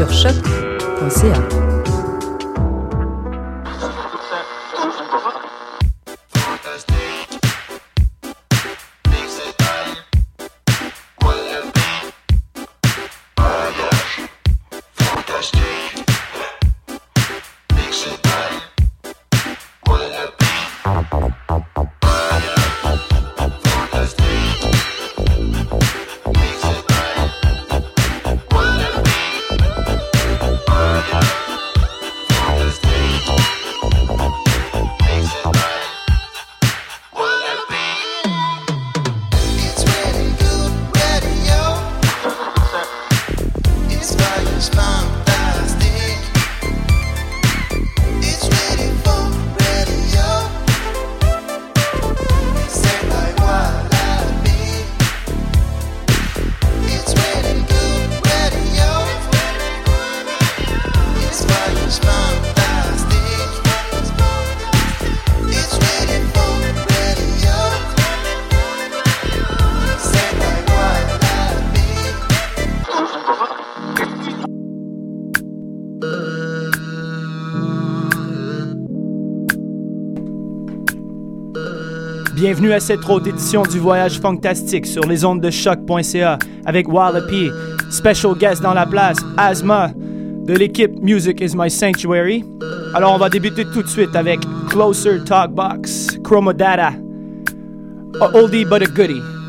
Sur choc.ca. Bienvenue à cette autre édition du Voyage Fantastique sur les ondes de choc.ca avec Wallopy, special guest dans la place, Asma, de l'équipe Music is My Sanctuary. Alors on va débuter tout de suite avec Closer Talkbox, Chromodata, a oldie but a goodie.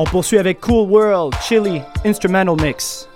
On poursuit avec Cool World, Chili, Instrumental Mix.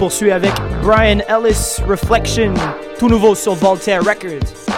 Poursuit avec Brian Ellis Reflection, tout nouveau sur Voltaire Records.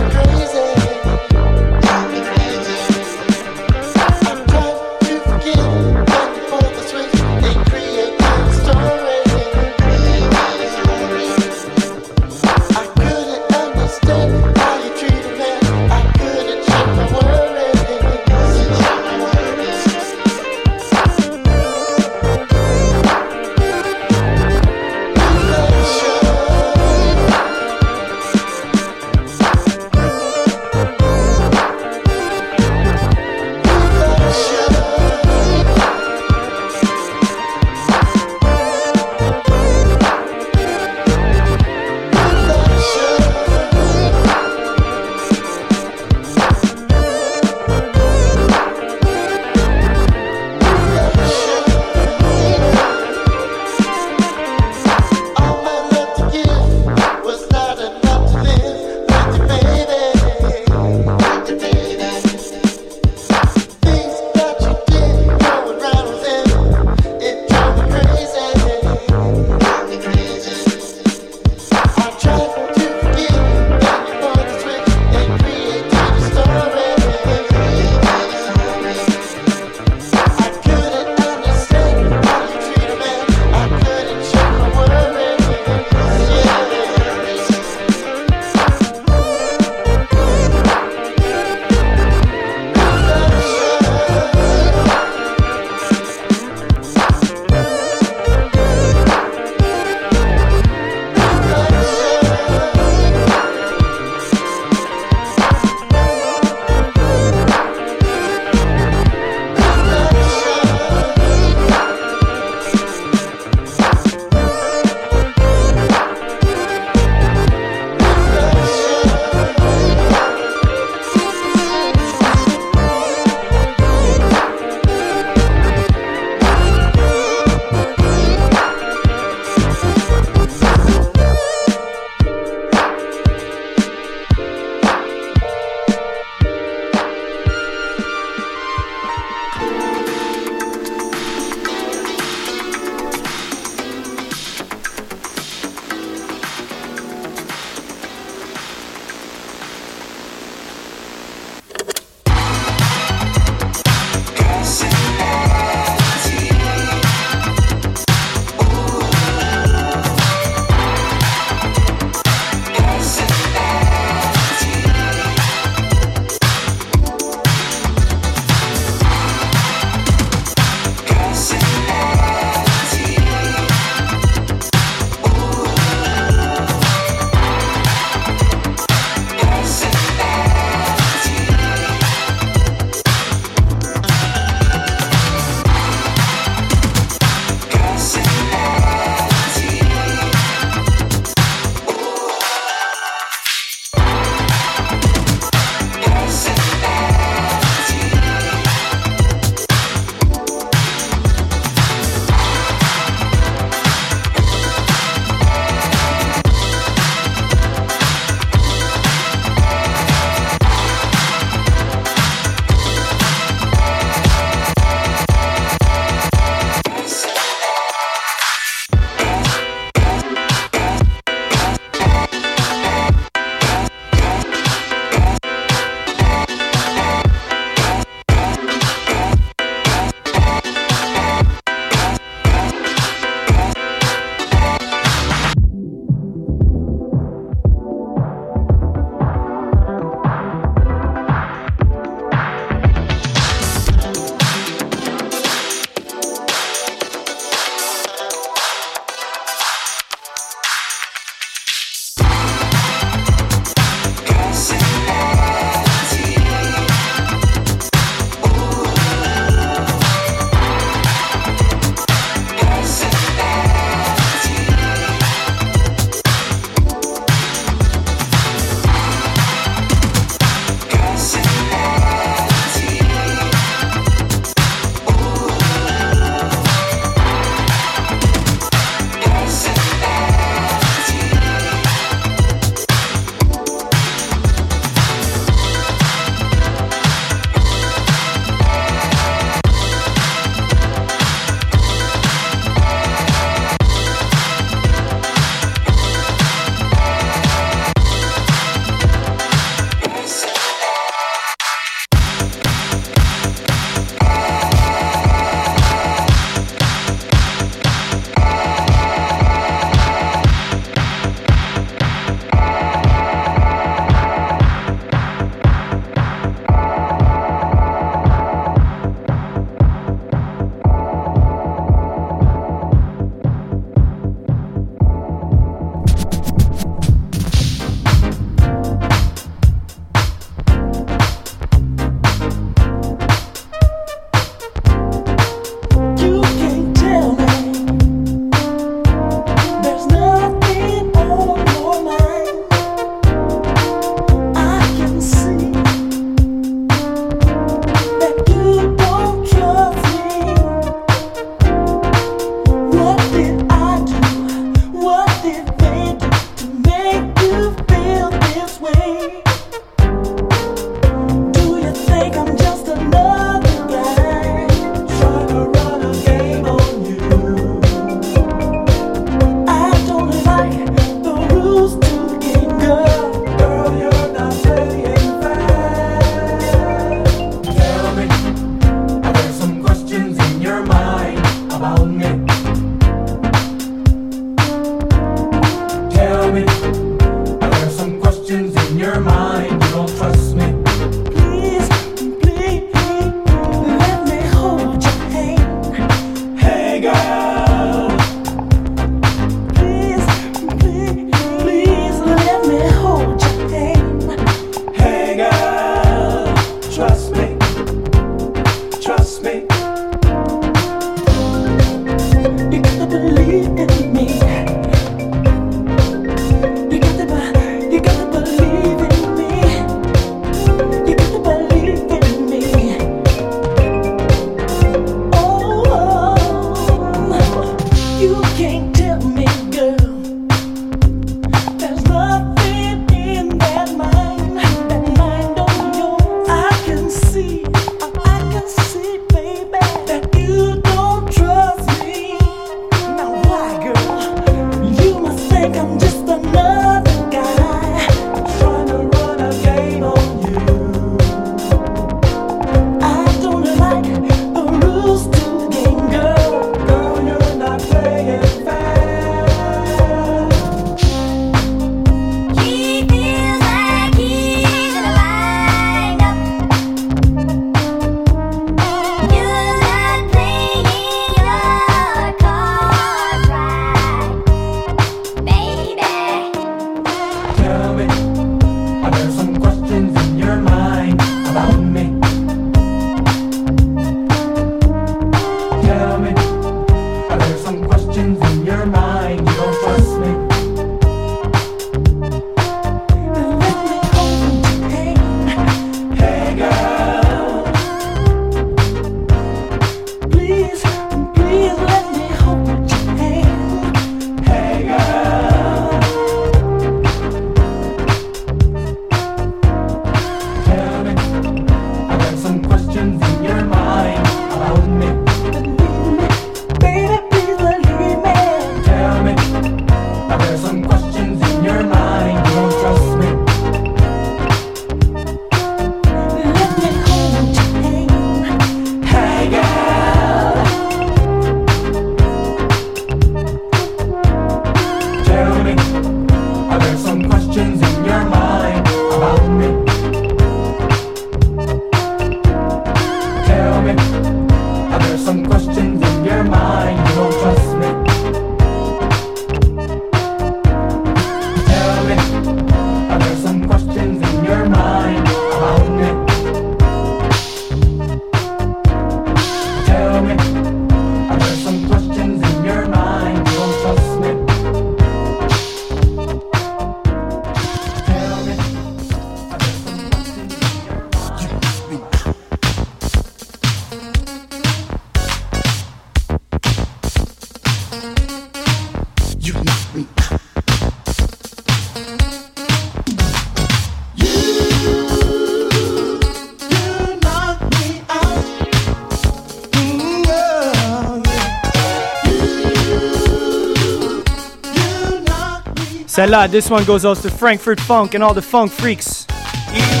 Celle-là, this one goes out to Frankfurt Funk and all the funk freaks. Et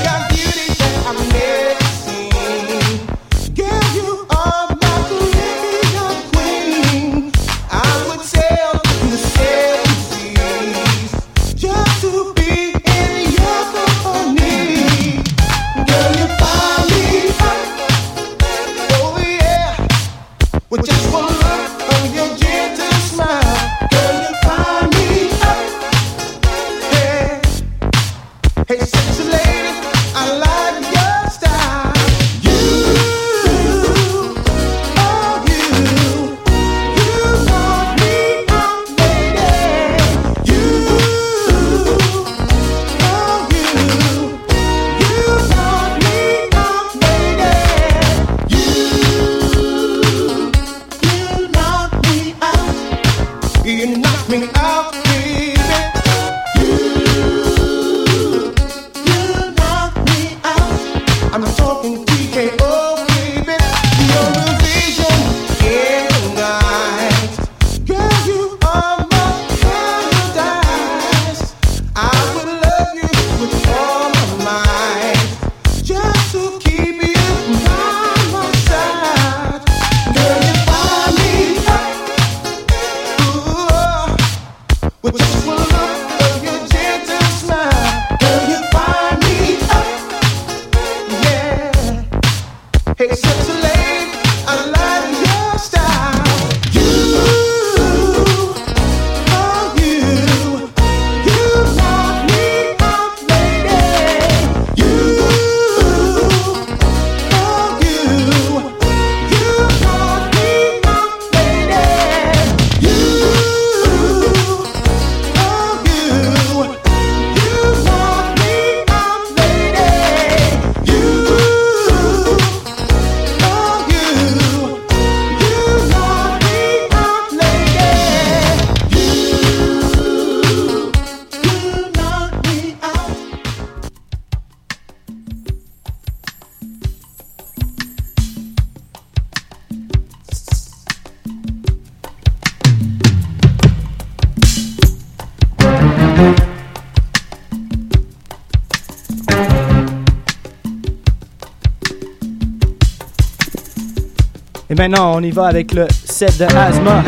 maintenant, on y va avec le set de Asthma.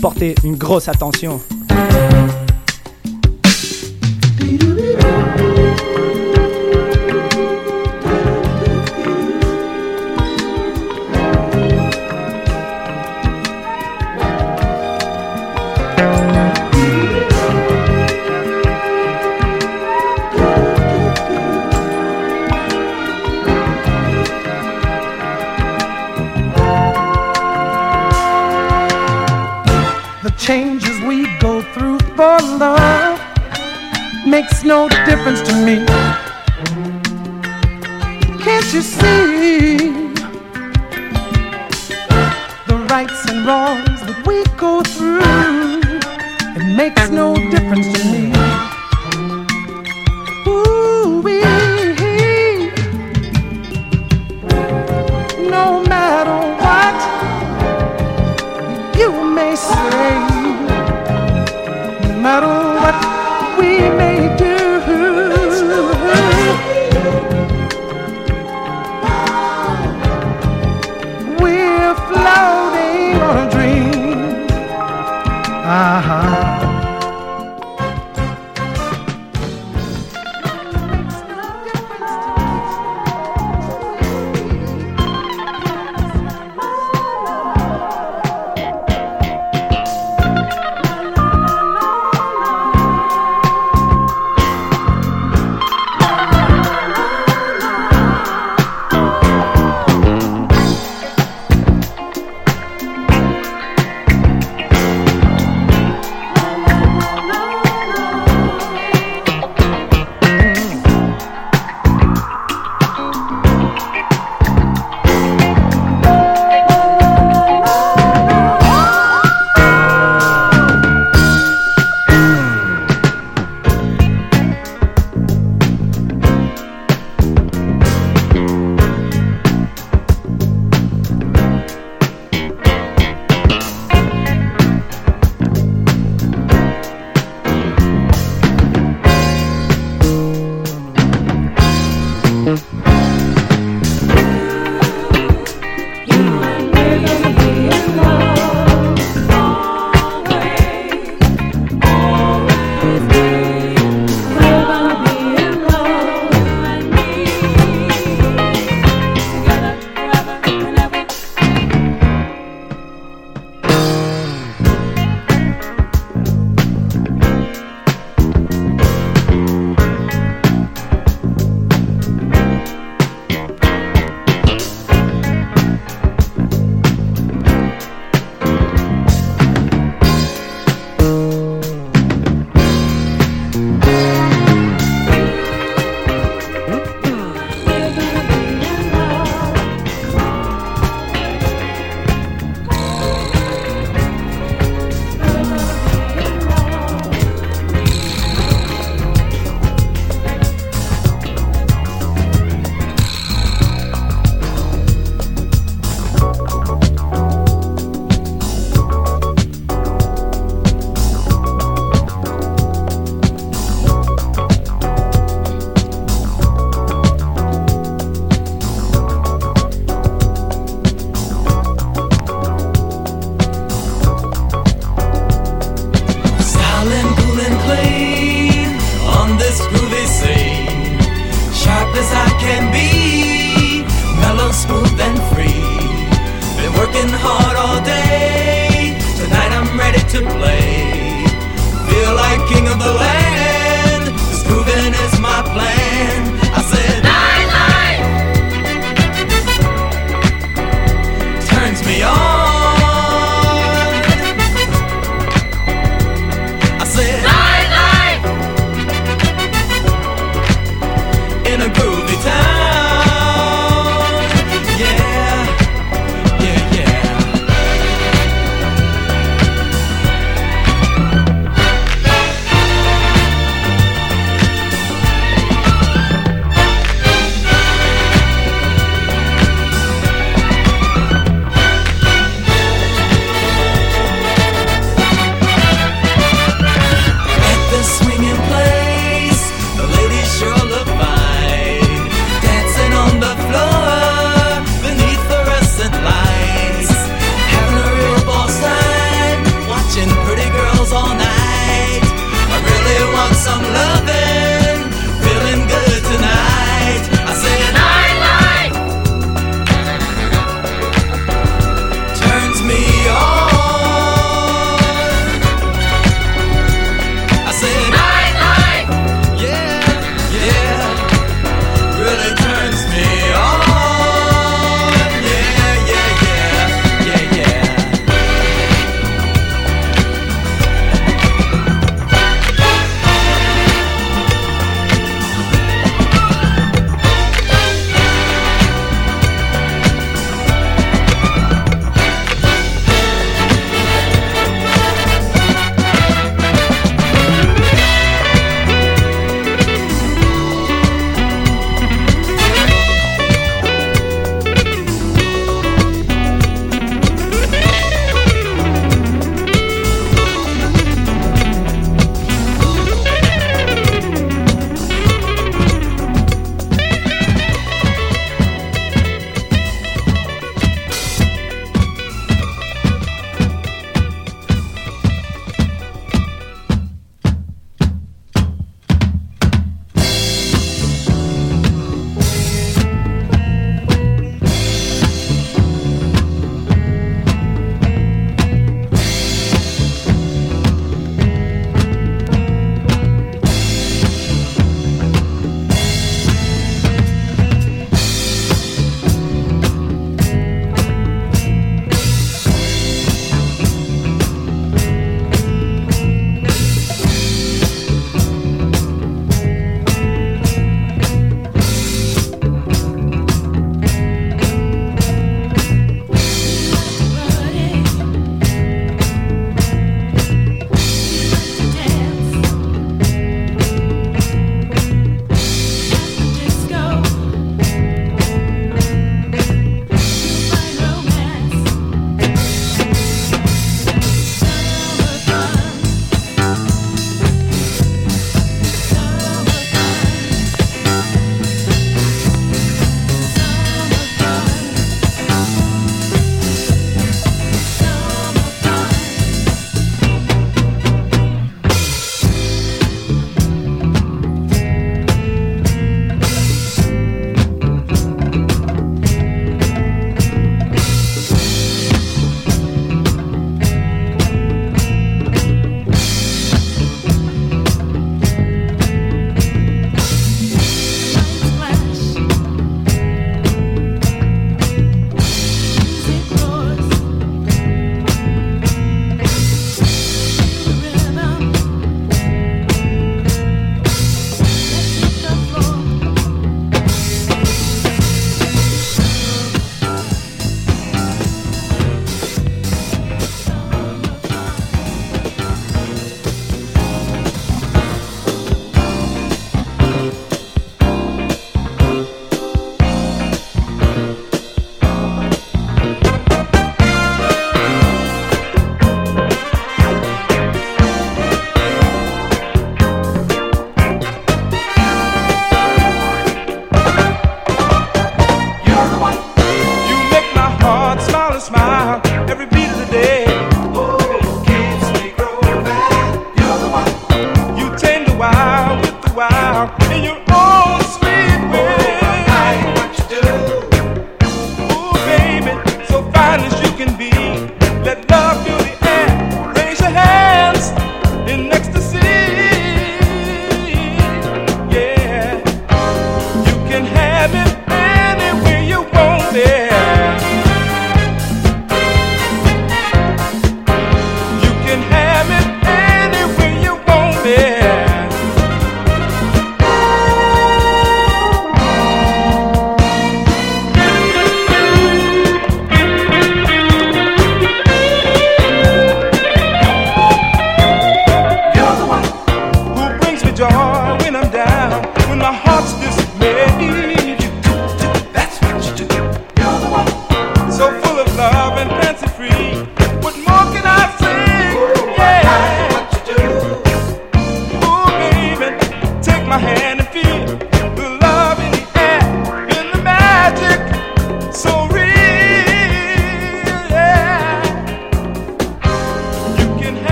Portez une grosse attention. makes no difference to me. Can't you see the rights and wrongs that we go through? It makes no difference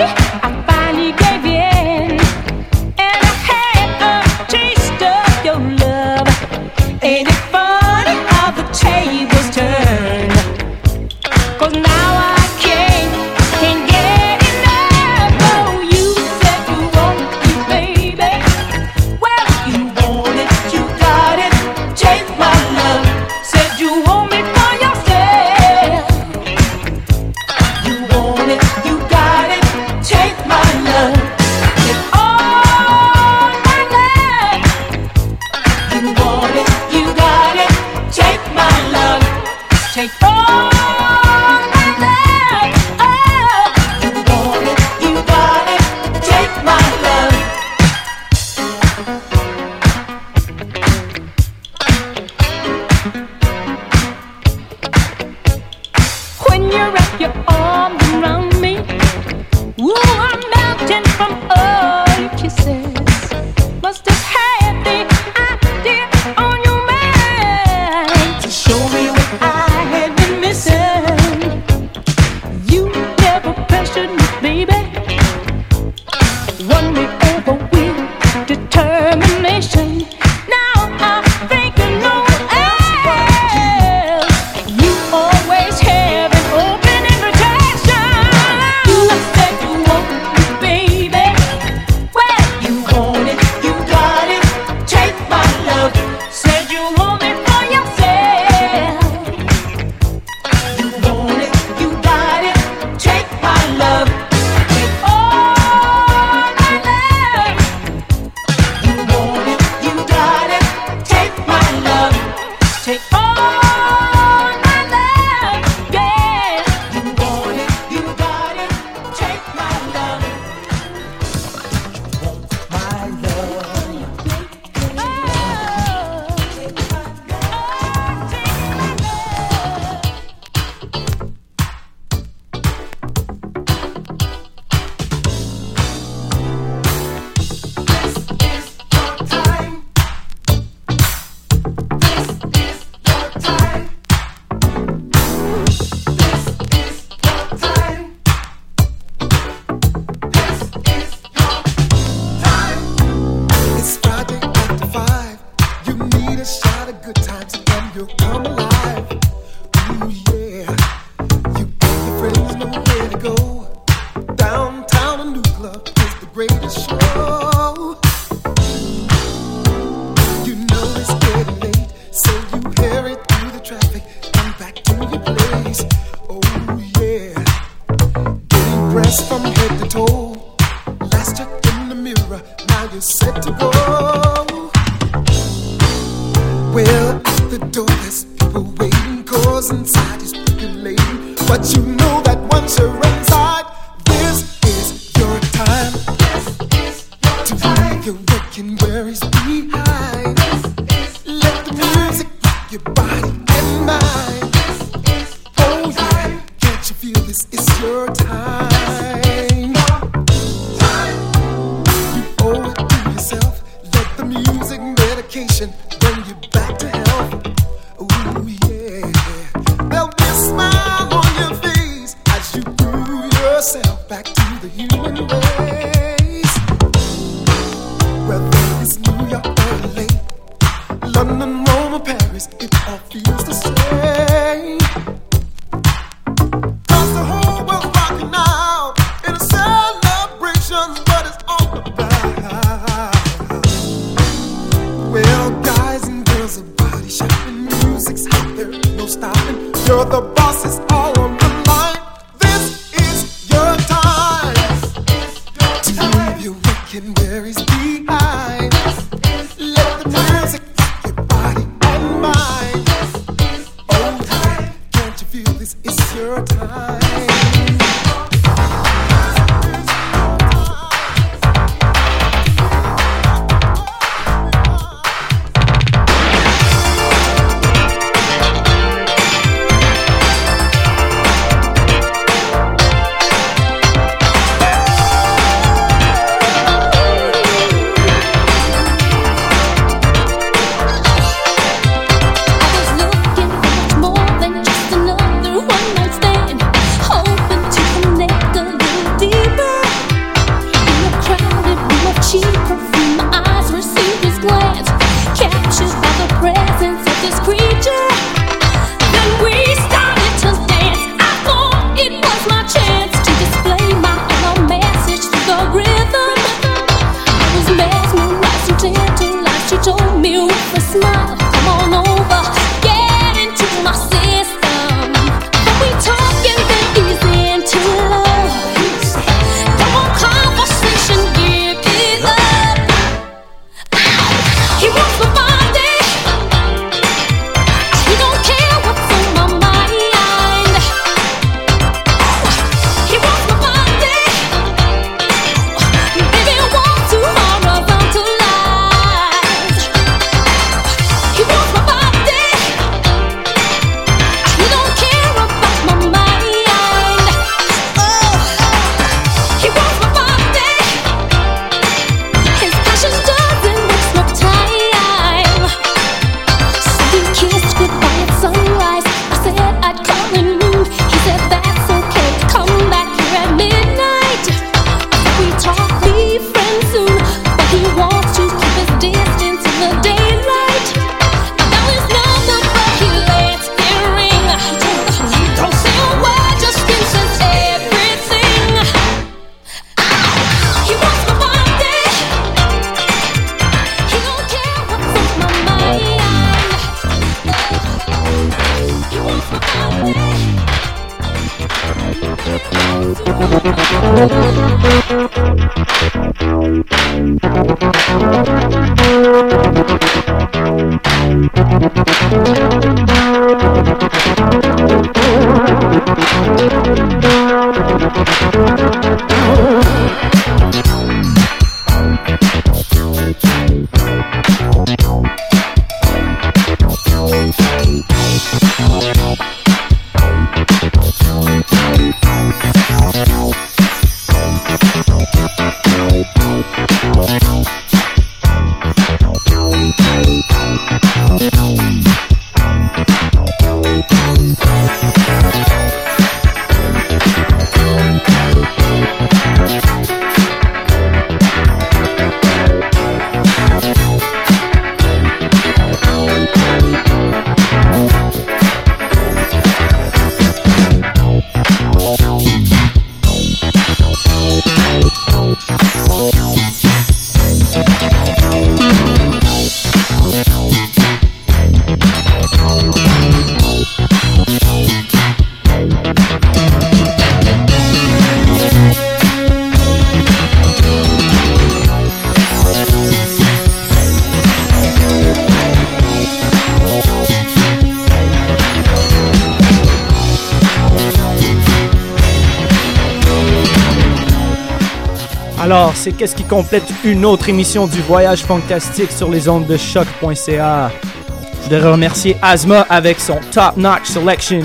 Okay. was. C'est qu'est-ce qui complète une autre émission du Voyage Fantastique sur les ondes de choc.ca. Je voudrais remercier Asma avec son top-notch selection.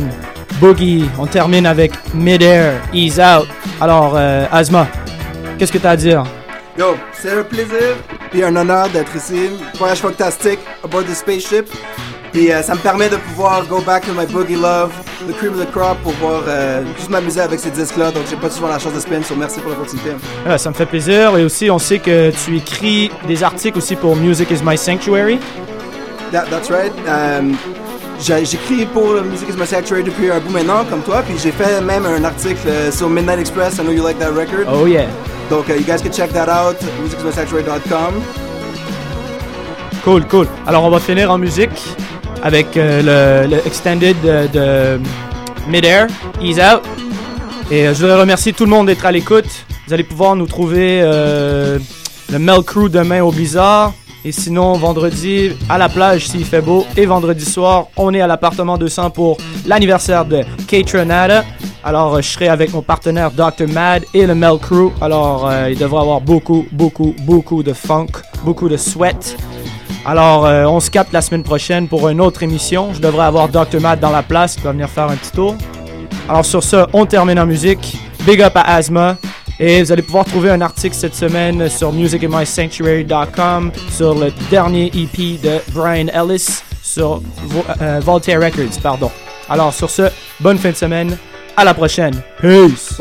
Boogie, on termine avec Midair, Ease Out. Alors, euh, Asma, qu'est-ce que tu as à dire? Yo, c'est un plaisir et un honneur d'être ici. Voyage fantastique, aboard the spaceship. Et euh, ça me permet de pouvoir go back to my boogie love, the cream of the crop, pour pouvoir euh, juste m'amuser avec ces disques-là. Donc j'ai pas souvent la chance de spin, so merci pour l'opportunité. Ah, ça me fait plaisir. Et aussi, on sait que tu écris des articles aussi pour Music is My Sanctuary. That, that's right. J'ai- J'écris pour Music is My Sanctuary depuis un bout maintenant, comme toi. Puis j'ai fait même un article euh, sur Midnight Express. I know you like that record. Oh yeah. Donc uh, you guys can check that out. Musicismysanctuary.com. Cool, cool. Alors, on va finir en musique avec euh, le, extended de, de Midair, Ease Out. Et euh, je voudrais remercier tout le monde d'être à l'écoute. Vous allez pouvoir nous trouver euh, le Mel Crew demain au Bizarre. Et sinon, vendredi à la plage s'il fait beau. Et vendredi soir, on est à l'appartement 200 pour l'anniversaire de Catronada. Alors, je serai avec mon partenaire Dr. Mad et le Mel Crew. Alors, euh, il devrait avoir beaucoup, beaucoup, beaucoup de funk, beaucoup de sweat. Alors, euh, on se capte la semaine prochaine pour une autre émission. Je devrais avoir Dr. Matt dans la place qui va venir faire un petit tour. Alors, sur ce, on termine en musique. Big up à Asma. Et vous allez pouvoir trouver un article cette semaine sur musicinmysanctuary.com sur le dernier EP de Brian Ellis sur euh, Voltaire Records. Pardon. Alors, sur ce, bonne fin de semaine. À la prochaine. Peace.